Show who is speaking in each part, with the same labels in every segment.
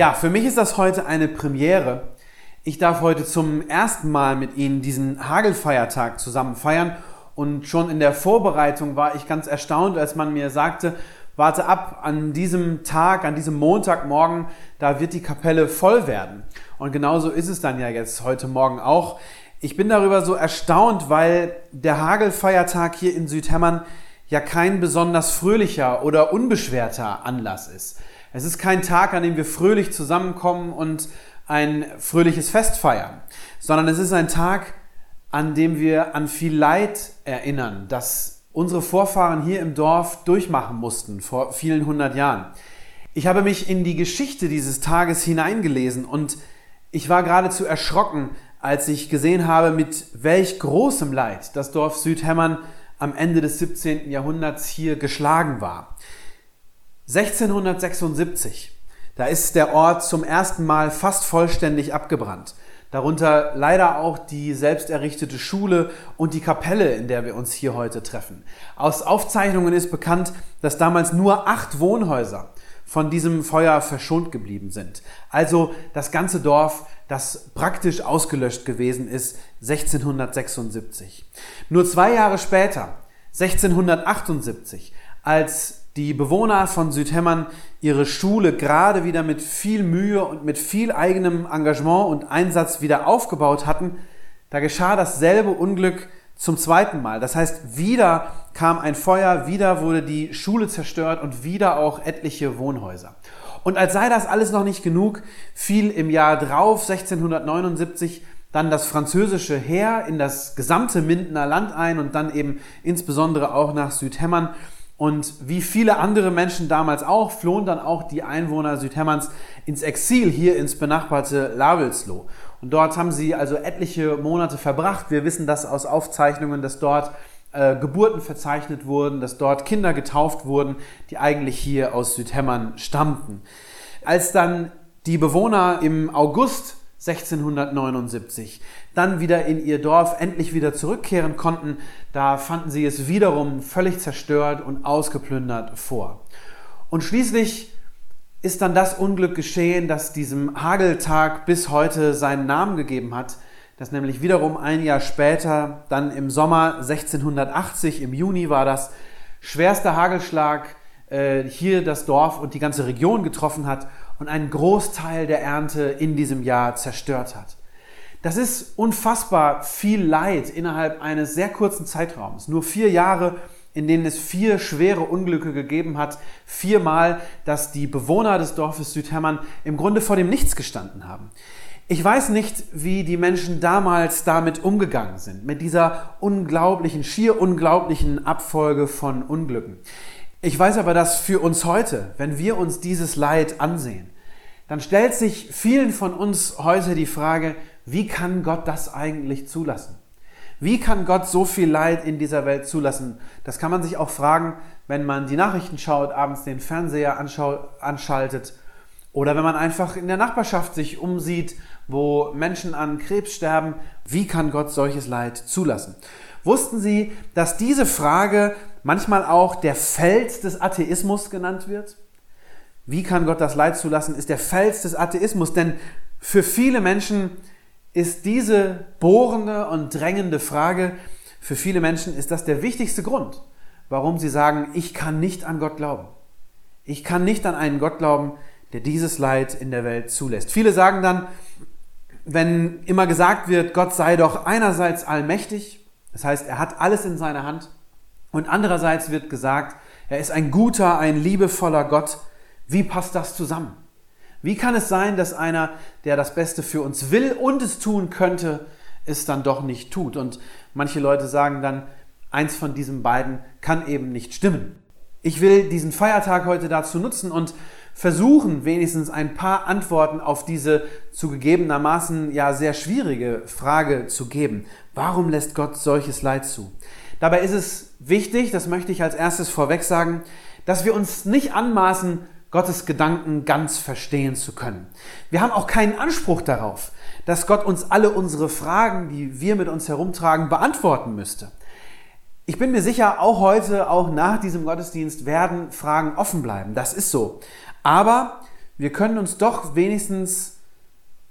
Speaker 1: Ja, für mich ist das heute eine Premiere. Ich darf heute zum ersten Mal mit Ihnen diesen Hagelfeiertag zusammen feiern. Und schon in der Vorbereitung war ich ganz erstaunt, als man mir sagte, warte ab, an diesem Tag, an diesem Montagmorgen, da wird die Kapelle voll werden. Und genauso ist es dann ja jetzt heute Morgen auch. Ich bin darüber so erstaunt, weil der Hagelfeiertag hier in Südhemmern ja kein besonders fröhlicher oder unbeschwerter Anlass ist. Es ist kein Tag, an dem wir fröhlich zusammenkommen und ein fröhliches Fest feiern, sondern es ist ein Tag, an dem wir an viel Leid erinnern, das unsere Vorfahren hier im Dorf durchmachen mussten vor vielen hundert Jahren. Ich habe mich in die Geschichte dieses Tages hineingelesen und ich war geradezu erschrocken, als ich gesehen habe, mit welch großem Leid das Dorf Südhemmern am Ende des 17. Jahrhunderts hier geschlagen war. 1676, da ist der Ort zum ersten Mal fast vollständig abgebrannt. Darunter leider auch die selbst errichtete Schule und die Kapelle, in der wir uns hier heute treffen. Aus Aufzeichnungen ist bekannt, dass damals nur acht Wohnhäuser von diesem Feuer verschont geblieben sind. Also das ganze Dorf, das praktisch ausgelöscht gewesen ist, 1676. Nur zwei Jahre später, 1678, als die Bewohner von Südhemmern ihre Schule gerade wieder mit viel Mühe und mit viel eigenem Engagement und Einsatz wieder aufgebaut hatten, da geschah dasselbe Unglück zum zweiten Mal. Das heißt, wieder kam ein Feuer, wieder wurde die Schule zerstört und wieder auch etliche Wohnhäuser. Und als sei das alles noch nicht genug, fiel im Jahr drauf, 1679, dann das französische Heer in das gesamte Mindener Land ein und dann eben insbesondere auch nach Südhemmern. Und wie viele andere Menschen damals auch, flohen dann auch die Einwohner Südhemmerns ins Exil hier ins benachbarte Lavelsloh. Und dort haben sie also etliche Monate verbracht. Wir wissen das aus Aufzeichnungen, dass dort äh, Geburten verzeichnet wurden, dass dort Kinder getauft wurden, die eigentlich hier aus Südhemmern stammten. Als dann die Bewohner im August 1679 dann wieder in ihr Dorf endlich wieder zurückkehren konnten, da fanden sie es wiederum völlig zerstört und ausgeplündert vor. Und schließlich ist dann das Unglück geschehen, das diesem Hageltag bis heute seinen Namen gegeben hat, dass nämlich wiederum ein Jahr später, dann im Sommer 1680, im Juni war das, schwerster Hagelschlag äh, hier das Dorf und die ganze Region getroffen hat und einen Großteil der Ernte in diesem Jahr zerstört hat. Das ist unfassbar viel Leid innerhalb eines sehr kurzen Zeitraums. Nur vier Jahre, in denen es vier schwere Unglücke gegeben hat. Viermal, dass die Bewohner des Dorfes Südhemmern im Grunde vor dem Nichts gestanden haben. Ich weiß nicht, wie die Menschen damals damit umgegangen sind, mit dieser unglaublichen, schier unglaublichen Abfolge von Unglücken. Ich weiß aber, dass für uns heute, wenn wir uns dieses Leid ansehen, dann stellt sich vielen von uns heute die Frage, wie kann Gott das eigentlich zulassen? Wie kann Gott so viel Leid in dieser Welt zulassen? Das kann man sich auch fragen, wenn man die Nachrichten schaut, abends den Fernseher anschaltet oder wenn man einfach in der Nachbarschaft sich umsieht, wo Menschen an Krebs sterben. Wie kann Gott solches Leid zulassen? Wussten Sie, dass diese Frage manchmal auch der Fels des Atheismus genannt wird? Wie kann Gott das Leid zulassen, ist der Fels des Atheismus, denn für viele Menschen ist diese bohrende und drängende Frage, für viele Menschen ist das der wichtigste Grund, warum sie sagen, ich kann nicht an Gott glauben. Ich kann nicht an einen Gott glauben, der dieses Leid in der Welt zulässt. Viele sagen dann, wenn immer gesagt wird, Gott sei doch einerseits allmächtig, das heißt, er hat alles in seiner Hand, und andererseits wird gesagt, er ist ein guter, ein liebevoller Gott. Wie passt das zusammen? Wie kann es sein, dass einer, der das Beste für uns will und es tun könnte, es dann doch nicht tut? Und manche Leute sagen dann, eins von diesen beiden kann eben nicht stimmen. Ich will diesen Feiertag heute dazu nutzen und versuchen, wenigstens ein paar Antworten auf diese zugegebenermaßen ja sehr schwierige Frage zu geben. Warum lässt Gott solches Leid zu? Dabei ist es wichtig, das möchte ich als erstes vorweg sagen, dass wir uns nicht anmaßen, Gottes Gedanken ganz verstehen zu können. Wir haben auch keinen Anspruch darauf, dass Gott uns alle unsere Fragen, die wir mit uns herumtragen, beantworten müsste. Ich bin mir sicher, auch heute, auch nach diesem Gottesdienst werden Fragen offen bleiben. Das ist so. Aber wir können uns doch wenigstens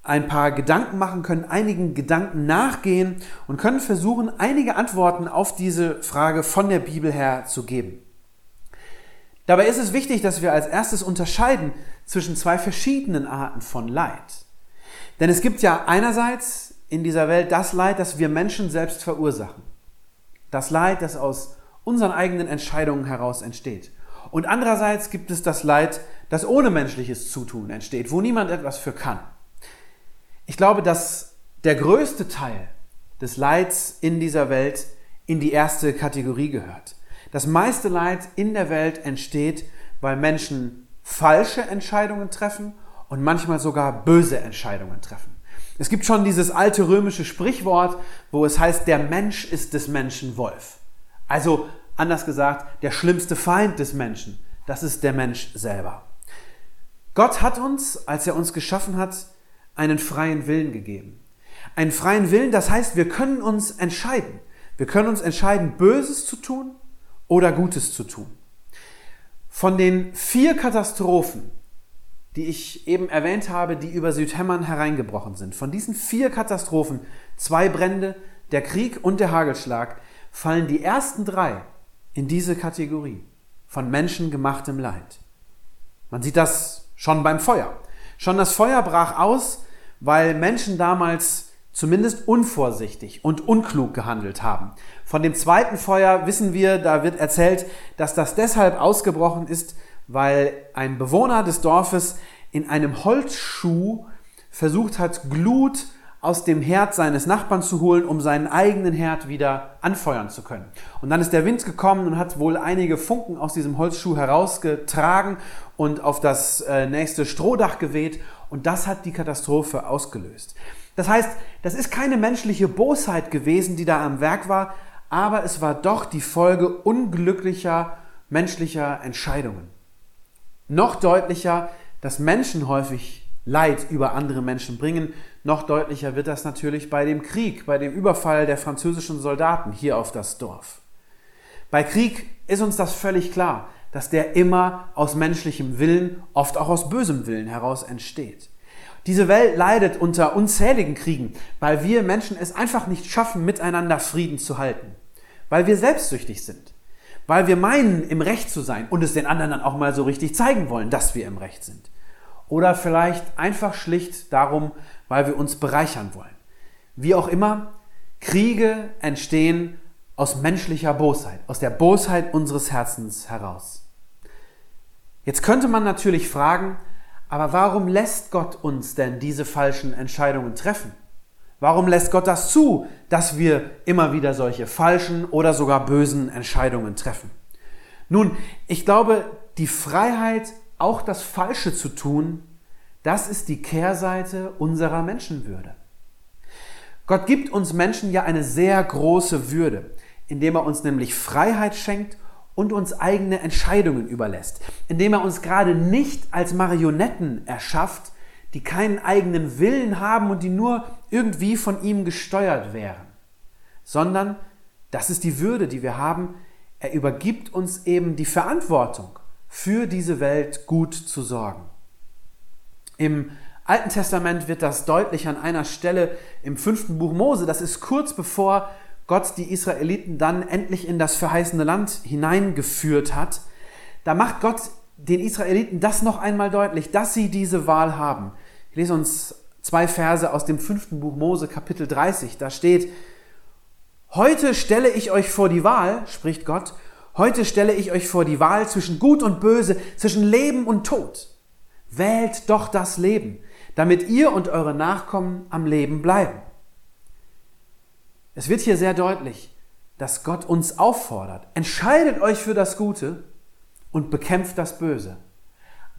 Speaker 1: ein paar Gedanken machen, können einigen Gedanken nachgehen und können versuchen, einige Antworten auf diese Frage von der Bibel her zu geben. Dabei ist es wichtig, dass wir als erstes unterscheiden zwischen zwei verschiedenen Arten von Leid. Denn es gibt ja einerseits in dieser Welt das Leid, das wir Menschen selbst verursachen. Das Leid, das aus unseren eigenen Entscheidungen heraus entsteht. Und andererseits gibt es das Leid, das ohne menschliches Zutun entsteht, wo niemand etwas für kann. Ich glaube, dass der größte Teil des Leids in dieser Welt in die erste Kategorie gehört. Das meiste Leid in der Welt entsteht, weil Menschen falsche Entscheidungen treffen und manchmal sogar böse Entscheidungen treffen. Es gibt schon dieses alte römische Sprichwort, wo es heißt, der Mensch ist des Menschen Wolf. Also anders gesagt, der schlimmste Feind des Menschen, das ist der Mensch selber. Gott hat uns, als er uns geschaffen hat, einen freien Willen gegeben. Einen freien Willen, das heißt, wir können uns entscheiden. Wir können uns entscheiden, Böses zu tun oder Gutes zu tun. Von den vier Katastrophen, die ich eben erwähnt habe, die über Südhämmern hereingebrochen sind. Von diesen vier Katastrophen, zwei Brände, der Krieg und der Hagelschlag, fallen die ersten drei in diese Kategorie von menschengemachtem Leid. Man sieht das schon beim Feuer. Schon das Feuer brach aus, weil Menschen damals zumindest unvorsichtig und unklug gehandelt haben. Von dem zweiten Feuer wissen wir, da wird erzählt, dass das deshalb ausgebrochen ist, weil ein Bewohner des Dorfes in einem Holzschuh versucht hat, Glut aus dem Herd seines Nachbarn zu holen, um seinen eigenen Herd wieder anfeuern zu können. Und dann ist der Wind gekommen und hat wohl einige Funken aus diesem Holzschuh herausgetragen und auf das äh, nächste Strohdach geweht. Und das hat die Katastrophe ausgelöst. Das heißt, das ist keine menschliche Bosheit gewesen, die da am Werk war, aber es war doch die Folge unglücklicher menschlicher Entscheidungen. Noch deutlicher, dass Menschen häufig Leid über andere Menschen bringen. Noch deutlicher wird das natürlich bei dem Krieg, bei dem Überfall der französischen Soldaten hier auf das Dorf. Bei Krieg ist uns das völlig klar, dass der immer aus menschlichem Willen, oft auch aus bösem Willen heraus entsteht. Diese Welt leidet unter unzähligen Kriegen, weil wir Menschen es einfach nicht schaffen, miteinander Frieden zu halten, weil wir selbstsüchtig sind, weil wir meinen, im Recht zu sein und es den anderen dann auch mal so richtig zeigen wollen, dass wir im Recht sind. Oder vielleicht einfach schlicht darum, weil wir uns bereichern wollen. Wie auch immer, Kriege entstehen aus menschlicher Bosheit, aus der Bosheit unseres Herzens heraus. Jetzt könnte man natürlich fragen, aber warum lässt Gott uns denn diese falschen Entscheidungen treffen? Warum lässt Gott das zu, dass wir immer wieder solche falschen oder sogar bösen Entscheidungen treffen? Nun, ich glaube, die Freiheit, auch das Falsche zu tun, das ist die Kehrseite unserer Menschenwürde. Gott gibt uns Menschen ja eine sehr große Würde, indem er uns nämlich Freiheit schenkt und uns eigene Entscheidungen überlässt, indem er uns gerade nicht als Marionetten erschafft, die keinen eigenen Willen haben und die nur irgendwie von ihm gesteuert wären, sondern, das ist die Würde, die wir haben, er übergibt uns eben die Verantwortung, für diese Welt gut zu sorgen. Im Alten Testament wird das deutlich an einer Stelle im fünften Buch Mose, das ist kurz bevor Gott die Israeliten dann endlich in das verheißene Land hineingeführt hat. Da macht Gott den Israeliten das noch einmal deutlich, dass sie diese Wahl haben. Ich lese uns zwei Verse aus dem fünften Buch Mose, Kapitel 30. Da steht, Heute stelle ich euch vor die Wahl, spricht Gott, heute stelle ich euch vor die Wahl zwischen Gut und Böse, zwischen Leben und Tod. Wählt doch das Leben, damit ihr und eure Nachkommen am Leben bleiben. Es wird hier sehr deutlich, dass Gott uns auffordert, entscheidet euch für das Gute und bekämpft das Böse.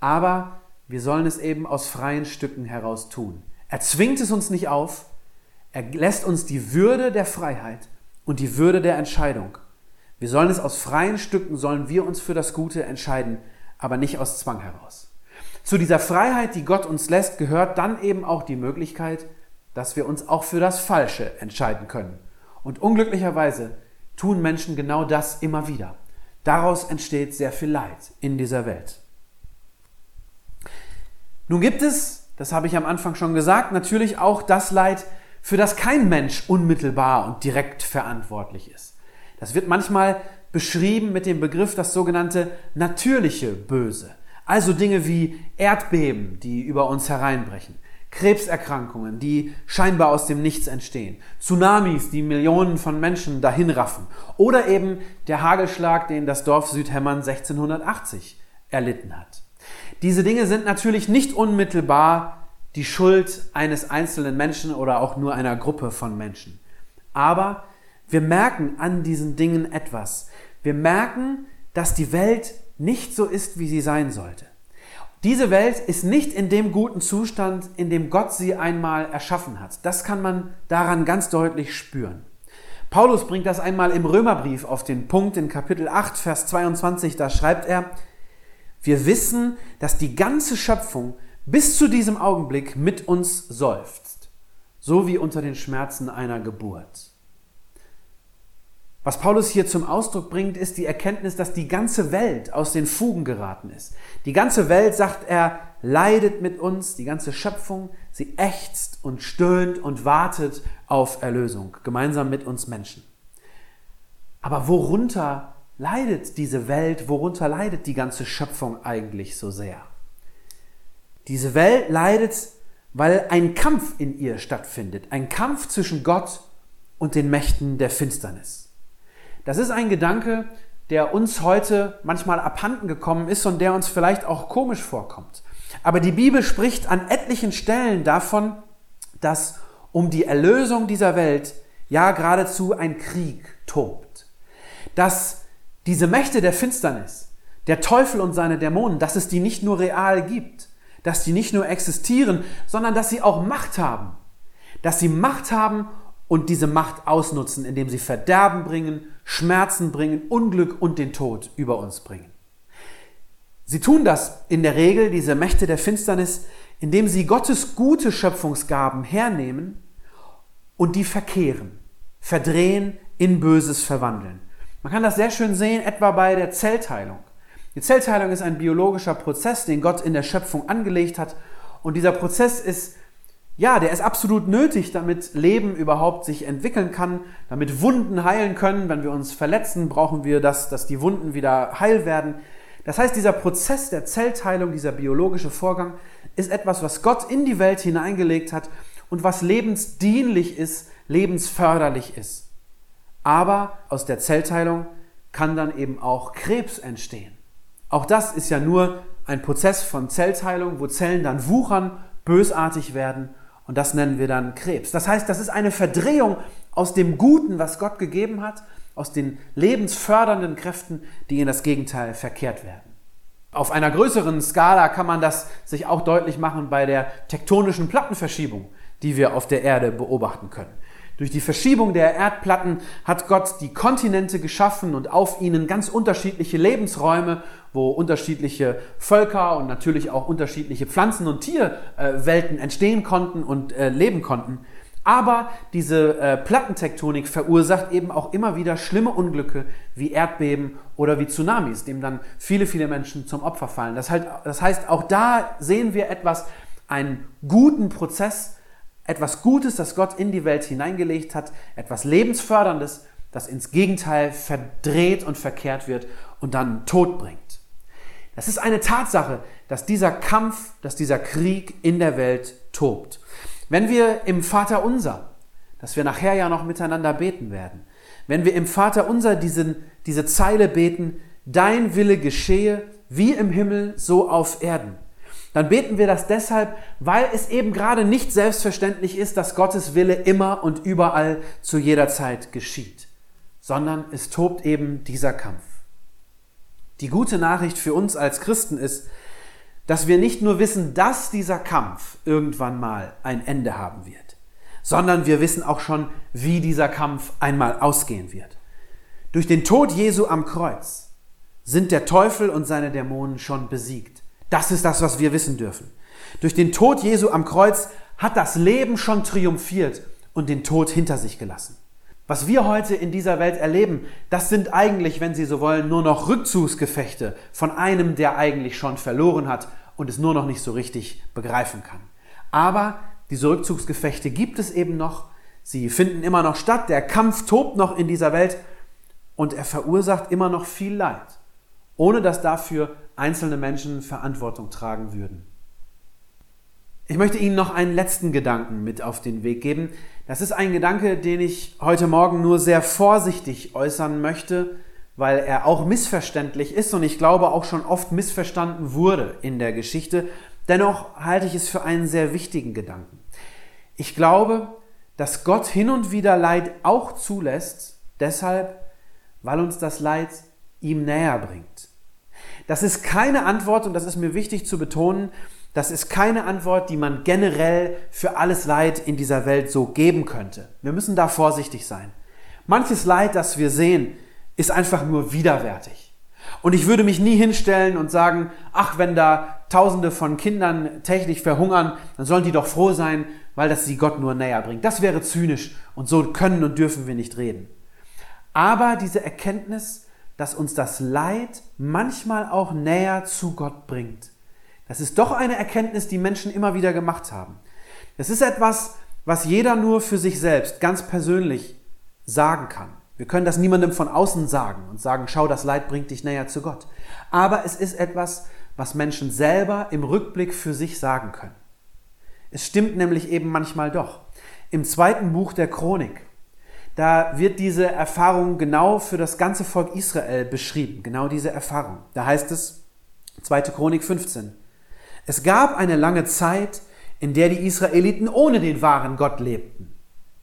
Speaker 1: aber wir sollen es eben aus freien Stücken heraus tun. Er zwingt es uns nicht auf, er lässt uns die Würde der Freiheit und die Würde der Entscheidung. Wir sollen es aus freien Stücken, sollen wir uns für das Gute entscheiden, aber nicht aus Zwang heraus. Zu dieser Freiheit, die Gott uns lässt, gehört dann eben auch die Möglichkeit, dass wir uns auch für das Falsche entscheiden können. Und unglücklicherweise tun Menschen genau das immer wieder. Daraus entsteht sehr viel Leid in dieser Welt. Nun gibt es, das habe ich am Anfang schon gesagt, natürlich auch das Leid, für das kein Mensch unmittelbar und direkt verantwortlich ist. Das wird manchmal beschrieben mit dem Begriff das sogenannte natürliche Böse. Also Dinge wie Erdbeben, die über uns hereinbrechen, Krebserkrankungen, die scheinbar aus dem Nichts entstehen, Tsunamis, die Millionen von Menschen dahinraffen oder eben der Hagelschlag, den das Dorf Südhämmern 1680 erlitten hat. Diese Dinge sind natürlich nicht unmittelbar die Schuld eines einzelnen Menschen oder auch nur einer Gruppe von Menschen. Aber wir merken an diesen Dingen etwas. Wir merken, dass die Welt nicht so ist, wie sie sein sollte. Diese Welt ist nicht in dem guten Zustand, in dem Gott sie einmal erschaffen hat. Das kann man daran ganz deutlich spüren. Paulus bringt das einmal im Römerbrief auf den Punkt in Kapitel 8, Vers 22. Da schreibt er, wir wissen, dass die ganze Schöpfung bis zu diesem Augenblick mit uns seufzt, so wie unter den Schmerzen einer Geburt. Was Paulus hier zum Ausdruck bringt, ist die Erkenntnis, dass die ganze Welt aus den Fugen geraten ist. Die ganze Welt, sagt er, leidet mit uns, die ganze Schöpfung, sie ächzt und stöhnt und wartet auf Erlösung, gemeinsam mit uns Menschen. Aber worunter leidet diese Welt, worunter leidet die ganze Schöpfung eigentlich so sehr? Diese Welt leidet, weil ein Kampf in ihr stattfindet, ein Kampf zwischen Gott und den Mächten der Finsternis. Das ist ein Gedanke, der uns heute manchmal abhanden gekommen ist und der uns vielleicht auch komisch vorkommt. Aber die Bibel spricht an etlichen Stellen davon, dass um die Erlösung dieser Welt ja geradezu ein Krieg tobt. Dass diese Mächte der Finsternis, der Teufel und seine Dämonen, dass es die nicht nur real gibt, dass die nicht nur existieren, sondern dass sie auch Macht haben. Dass sie Macht haben und diese Macht ausnutzen, indem sie Verderben bringen, Schmerzen bringen, Unglück und den Tod über uns bringen. Sie tun das in der Regel, diese Mächte der Finsternis, indem sie Gottes gute Schöpfungsgaben hernehmen und die verkehren, verdrehen, in Böses verwandeln. Man kann das sehr schön sehen, etwa bei der Zellteilung. Die Zellteilung ist ein biologischer Prozess, den Gott in der Schöpfung angelegt hat. Und dieser Prozess ist ja, der ist absolut nötig, damit Leben überhaupt sich entwickeln kann, damit Wunden heilen können. Wenn wir uns verletzen, brauchen wir das, dass die Wunden wieder heil werden. Das heißt, dieser Prozess der Zellteilung, dieser biologische Vorgang, ist etwas, was Gott in die Welt hineingelegt hat und was lebensdienlich ist, lebensförderlich ist. Aber aus der Zellteilung kann dann eben auch Krebs entstehen. Auch das ist ja nur ein Prozess von Zellteilung, wo Zellen dann wuchern, bösartig werden und das nennen wir dann Krebs. Das heißt, das ist eine Verdrehung aus dem Guten, was Gott gegeben hat, aus den lebensfördernden Kräften, die in das Gegenteil verkehrt werden. Auf einer größeren Skala kann man das sich auch deutlich machen bei der tektonischen Plattenverschiebung, die wir auf der Erde beobachten können. Durch die Verschiebung der Erdplatten hat Gott die Kontinente geschaffen und auf ihnen ganz unterschiedliche Lebensräume, wo unterschiedliche Völker und natürlich auch unterschiedliche Pflanzen- und Tierwelten entstehen konnten und äh, leben konnten. Aber diese äh, Plattentektonik verursacht eben auch immer wieder schlimme Unglücke wie Erdbeben oder wie Tsunamis, dem dann viele, viele Menschen zum Opfer fallen. Das, halt, das heißt, auch da sehen wir etwas, einen guten Prozess, etwas Gutes, das Gott in die Welt hineingelegt hat, etwas Lebensförderndes, das ins Gegenteil verdreht und verkehrt wird und dann Tod bringt. Das ist eine Tatsache, dass dieser Kampf, dass dieser Krieg in der Welt tobt. Wenn wir im Vater unser, dass wir nachher ja noch miteinander beten werden, wenn wir im Vater unser diesen, diese Zeile beten, dein Wille geschehe wie im Himmel, so auf Erden, dann beten wir das deshalb, weil es eben gerade nicht selbstverständlich ist, dass Gottes Wille immer und überall zu jeder Zeit geschieht, sondern es tobt eben dieser Kampf. Die gute Nachricht für uns als Christen ist, dass wir nicht nur wissen, dass dieser Kampf irgendwann mal ein Ende haben wird, sondern wir wissen auch schon, wie dieser Kampf einmal ausgehen wird. Durch den Tod Jesu am Kreuz sind der Teufel und seine Dämonen schon besiegt. Das ist das, was wir wissen dürfen. Durch den Tod Jesu am Kreuz hat das Leben schon triumphiert und den Tod hinter sich gelassen. Was wir heute in dieser Welt erleben, das sind eigentlich, wenn Sie so wollen, nur noch Rückzugsgefechte von einem, der eigentlich schon verloren hat und es nur noch nicht so richtig begreifen kann. Aber diese Rückzugsgefechte gibt es eben noch, sie finden immer noch statt, der Kampf tobt noch in dieser Welt und er verursacht immer noch viel Leid, ohne dass dafür einzelne Menschen Verantwortung tragen würden. Ich möchte Ihnen noch einen letzten Gedanken mit auf den Weg geben. Das ist ein Gedanke, den ich heute Morgen nur sehr vorsichtig äußern möchte, weil er auch missverständlich ist und ich glaube auch schon oft missverstanden wurde in der Geschichte. Dennoch halte ich es für einen sehr wichtigen Gedanken. Ich glaube, dass Gott hin und wieder Leid auch zulässt, deshalb, weil uns das Leid ihm näher bringt. Das ist keine Antwort, und das ist mir wichtig zu betonen, das ist keine Antwort, die man generell für alles Leid in dieser Welt so geben könnte. Wir müssen da vorsichtig sein. Manches Leid, das wir sehen, ist einfach nur widerwärtig. Und ich würde mich nie hinstellen und sagen, ach, wenn da Tausende von Kindern täglich verhungern, dann sollen die doch froh sein, weil das sie Gott nur näher bringt. Das wäre zynisch und so können und dürfen wir nicht reden. Aber diese Erkenntnis, dass uns das Leid manchmal auch näher zu Gott bringt, das ist doch eine Erkenntnis, die Menschen immer wieder gemacht haben. Das ist etwas, was jeder nur für sich selbst ganz persönlich sagen kann. Wir können das niemandem von außen sagen und sagen, schau, das Leid bringt dich näher zu Gott. Aber es ist etwas, was Menschen selber im Rückblick für sich sagen können. Es stimmt nämlich eben manchmal doch. Im zweiten Buch der Chronik, da wird diese Erfahrung genau für das ganze Volk Israel beschrieben, genau diese Erfahrung. Da heißt es, 2. Chronik 15, es gab eine lange Zeit, in der die Israeliten ohne den wahren Gott lebten.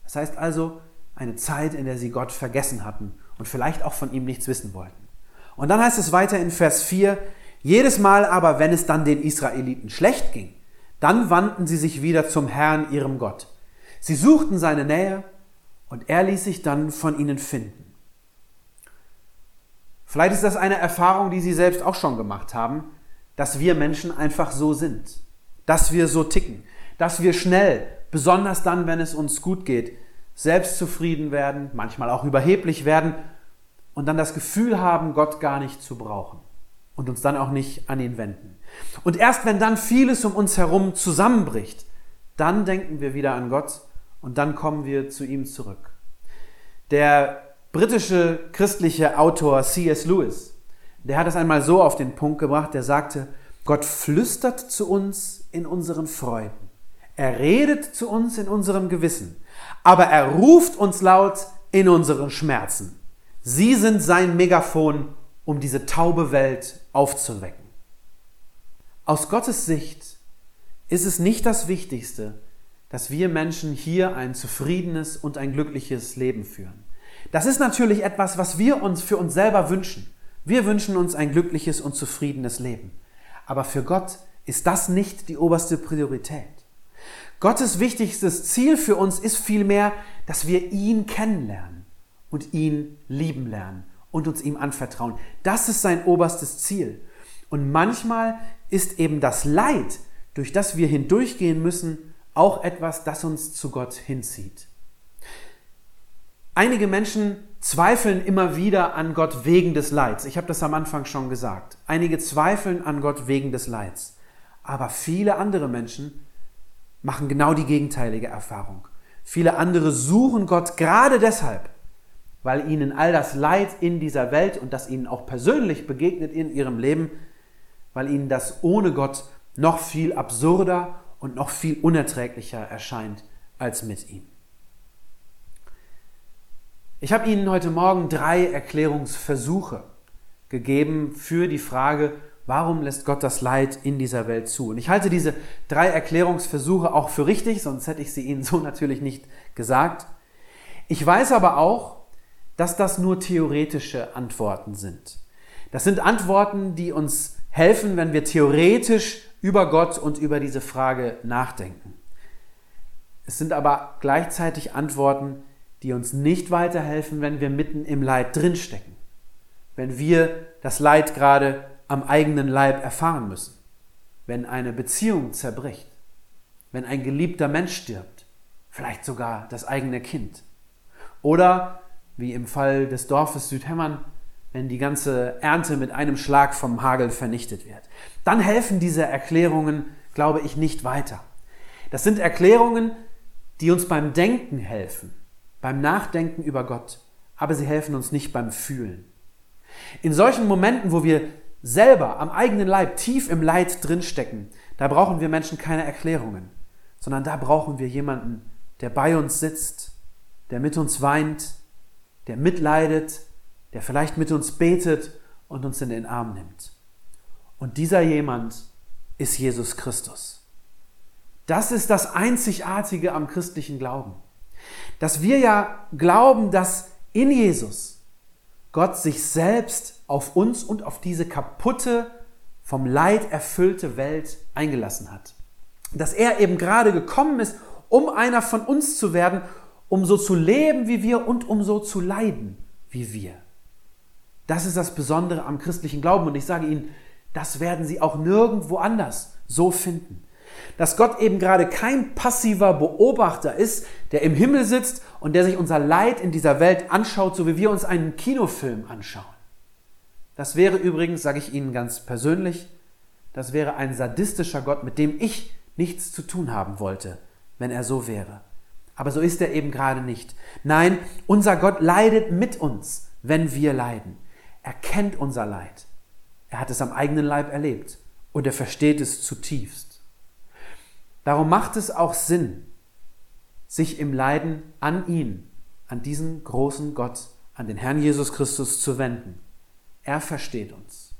Speaker 1: Das heißt also eine Zeit, in der sie Gott vergessen hatten und vielleicht auch von ihm nichts wissen wollten. Und dann heißt es weiter in Vers 4, jedes Mal aber, wenn es dann den Israeliten schlecht ging, dann wandten sie sich wieder zum Herrn, ihrem Gott. Sie suchten seine Nähe und er ließ sich dann von ihnen finden. Vielleicht ist das eine Erfahrung, die Sie selbst auch schon gemacht haben, dass wir Menschen einfach so sind, dass wir so ticken, dass wir schnell, besonders dann, wenn es uns gut geht, selbstzufrieden werden, manchmal auch überheblich werden und dann das Gefühl haben, Gott gar nicht zu brauchen und uns dann auch nicht an ihn wenden. Und erst wenn dann vieles um uns herum zusammenbricht, dann denken wir wieder an Gott und dann kommen wir zu ihm zurück. Der britische christliche Autor C.S. Lewis der hat es einmal so auf den Punkt gebracht, der sagte, Gott flüstert zu uns in unseren Freuden. Er redet zu uns in unserem Gewissen. Aber er ruft uns laut in unseren Schmerzen. Sie sind sein Megafon, um diese taube Welt aufzuwecken. Aus Gottes Sicht ist es nicht das Wichtigste, dass wir Menschen hier ein zufriedenes und ein glückliches Leben führen. Das ist natürlich etwas, was wir uns für uns selber wünschen. Wir wünschen uns ein glückliches und zufriedenes Leben. Aber für Gott ist das nicht die oberste Priorität. Gottes wichtigstes Ziel für uns ist vielmehr, dass wir ihn kennenlernen und ihn lieben lernen und uns ihm anvertrauen. Das ist sein oberstes Ziel. Und manchmal ist eben das Leid, durch das wir hindurchgehen müssen, auch etwas, das uns zu Gott hinzieht. Einige Menschen zweifeln immer wieder an Gott wegen des Leids. Ich habe das am Anfang schon gesagt. Einige zweifeln an Gott wegen des Leids. Aber viele andere Menschen machen genau die gegenteilige Erfahrung. Viele andere suchen Gott gerade deshalb, weil ihnen all das Leid in dieser Welt und das ihnen auch persönlich begegnet in ihrem Leben, weil ihnen das ohne Gott noch viel absurder und noch viel unerträglicher erscheint als mit ihm. Ich habe Ihnen heute Morgen drei Erklärungsversuche gegeben für die Frage, warum lässt Gott das Leid in dieser Welt zu? Und ich halte diese drei Erklärungsversuche auch für richtig, sonst hätte ich sie Ihnen so natürlich nicht gesagt. Ich weiß aber auch, dass das nur theoretische Antworten sind. Das sind Antworten, die uns helfen, wenn wir theoretisch über Gott und über diese Frage nachdenken. Es sind aber gleichzeitig Antworten, die uns nicht weiterhelfen, wenn wir mitten im Leid drinstecken, wenn wir das Leid gerade am eigenen Leib erfahren müssen, wenn eine Beziehung zerbricht, wenn ein geliebter Mensch stirbt, vielleicht sogar das eigene Kind. Oder, wie im Fall des Dorfes Südhemmern, wenn die ganze Ernte mit einem Schlag vom Hagel vernichtet wird. Dann helfen diese Erklärungen, glaube ich, nicht weiter. Das sind Erklärungen, die uns beim Denken helfen, beim Nachdenken über Gott, aber sie helfen uns nicht beim Fühlen. In solchen Momenten, wo wir selber am eigenen Leib tief im Leid drinstecken, da brauchen wir Menschen keine Erklärungen, sondern da brauchen wir jemanden, der bei uns sitzt, der mit uns weint, der mitleidet, der vielleicht mit uns betet und uns in den Arm nimmt. Und dieser jemand ist Jesus Christus. Das ist das Einzigartige am christlichen Glauben. Dass wir ja glauben, dass in Jesus Gott sich selbst auf uns und auf diese kaputte, vom Leid erfüllte Welt eingelassen hat. Dass er eben gerade gekommen ist, um einer von uns zu werden, um so zu leben wie wir und um so zu leiden wie wir. Das ist das Besondere am christlichen Glauben und ich sage Ihnen, das werden Sie auch nirgendwo anders so finden. Dass Gott eben gerade kein passiver Beobachter ist, der im Himmel sitzt und der sich unser Leid in dieser Welt anschaut, so wie wir uns einen Kinofilm anschauen. Das wäre übrigens, sage ich Ihnen ganz persönlich, das wäre ein sadistischer Gott, mit dem ich nichts zu tun haben wollte, wenn er so wäre. Aber so ist er eben gerade nicht. Nein, unser Gott leidet mit uns, wenn wir leiden. Er kennt unser Leid. Er hat es am eigenen Leib erlebt und er versteht es zutiefst. Darum macht es auch Sinn, sich im Leiden an ihn, an diesen großen Gott, an den Herrn Jesus Christus zu wenden. Er versteht uns.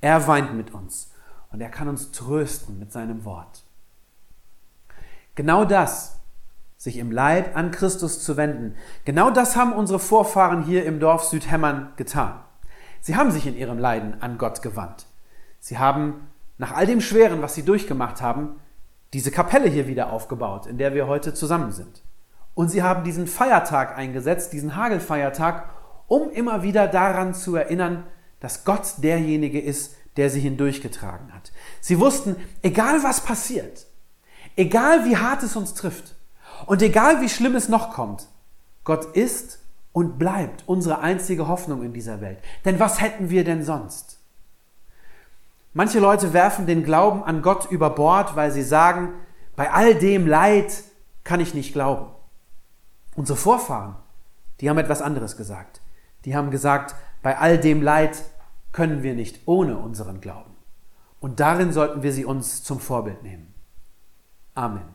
Speaker 1: Er weint mit uns und er kann uns trösten mit seinem Wort. Genau das, sich im Leid an Christus zu wenden, genau das haben unsere Vorfahren hier im Dorf Südhemmern getan. Sie haben sich in ihrem Leiden an Gott gewandt. Sie haben nach all dem Schweren, was sie durchgemacht haben, diese Kapelle hier wieder aufgebaut, in der wir heute zusammen sind. Und sie haben diesen Feiertag eingesetzt, diesen Hagelfeiertag, um immer wieder daran zu erinnern, dass Gott derjenige ist, der sie hindurchgetragen hat. Sie wussten, egal was passiert, egal wie hart es uns trifft und egal wie schlimm es noch kommt, Gott ist und bleibt unsere einzige Hoffnung in dieser Welt. Denn was hätten wir denn sonst? Manche Leute werfen den Glauben an Gott über Bord, weil sie sagen, bei all dem Leid kann ich nicht glauben. Unsere Vorfahren, die haben etwas anderes gesagt. Die haben gesagt, bei all dem Leid können wir nicht ohne unseren Glauben. Und darin sollten wir sie uns zum Vorbild nehmen. Amen.